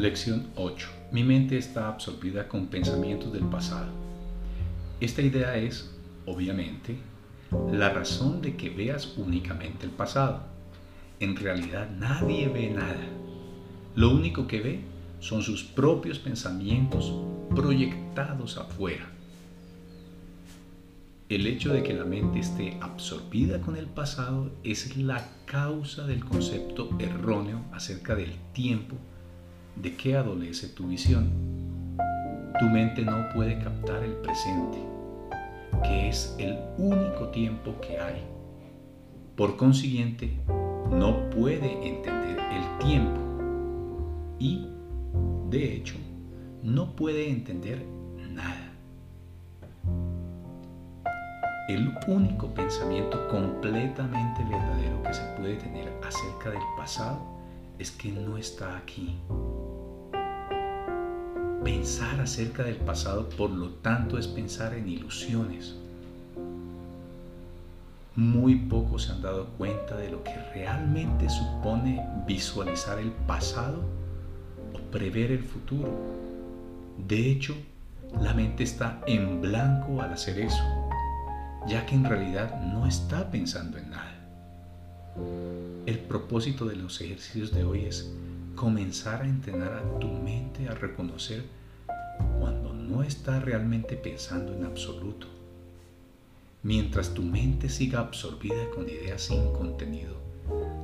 Lección 8. Mi mente está absorbida con pensamientos del pasado. Esta idea es, obviamente, la razón de que veas únicamente el pasado. En realidad nadie ve nada. Lo único que ve son sus propios pensamientos proyectados afuera. El hecho de que la mente esté absorbida con el pasado es la causa del concepto erróneo acerca del tiempo ¿De qué adolece tu visión? Tu mente no puede captar el presente, que es el único tiempo que hay. Por consiguiente, no puede entender el tiempo y, de hecho, no puede entender nada. El único pensamiento completamente verdadero que se puede tener acerca del pasado es que no está aquí. Pensar acerca del pasado, por lo tanto, es pensar en ilusiones. Muy pocos se han dado cuenta de lo que realmente supone visualizar el pasado o prever el futuro. De hecho, la mente está en blanco al hacer eso, ya que en realidad no está pensando en nada. El propósito de los ejercicios de hoy es comenzar a entrenar a tu mente a reconocer cuando no está realmente pensando en absoluto. Mientras tu mente siga absorbida con ideas sin contenido,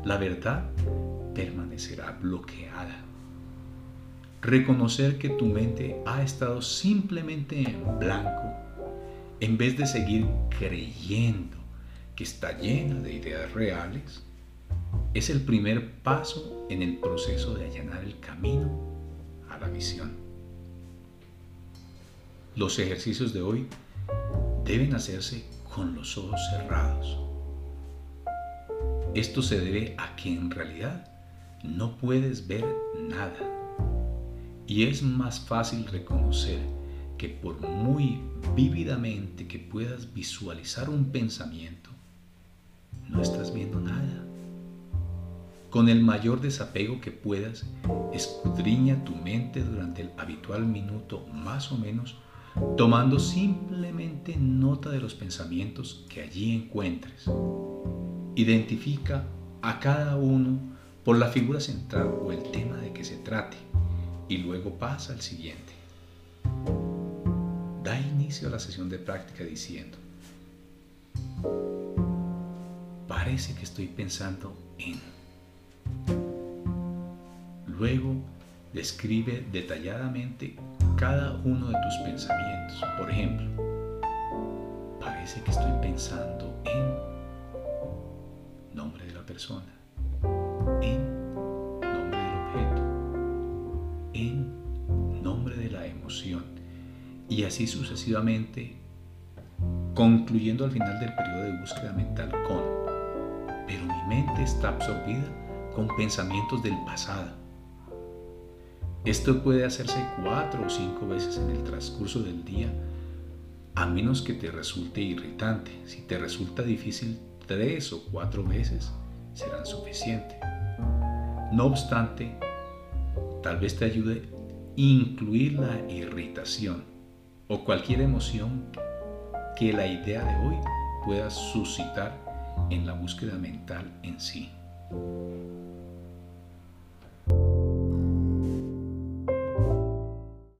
la verdad permanecerá bloqueada. Reconocer que tu mente ha estado simplemente en blanco en vez de seguir creyendo que está llena de ideas reales es el primer paso en el proceso de allanar el camino a la visión. Los ejercicios de hoy deben hacerse con los ojos cerrados. Esto se debe a que en realidad no puedes ver nada y es más fácil reconocer que por muy vívidamente que puedas visualizar un pensamiento, no estás viendo nada. Con el mayor desapego que puedas, escudriña tu mente durante el habitual minuto más o menos, tomando simplemente nota de los pensamientos que allí encuentres. Identifica a cada uno por la figura central o el tema de que se trate y luego pasa al siguiente. Da inicio a la sesión de práctica diciendo, parece que estoy pensando en Luego, describe detalladamente cada uno de tus pensamientos. Por ejemplo, parece que estoy pensando en nombre de la persona, en nombre del objeto, en nombre de la emoción y así sucesivamente, concluyendo al final del periodo de búsqueda mental con, pero mi mente está absorbida con pensamientos del pasado esto puede hacerse cuatro o cinco veces en el transcurso del día, a menos que te resulte irritante. Si te resulta difícil, tres o cuatro veces serán suficientes. No obstante, tal vez te ayude incluir la irritación o cualquier emoción que la idea de hoy pueda suscitar en la búsqueda mental en sí.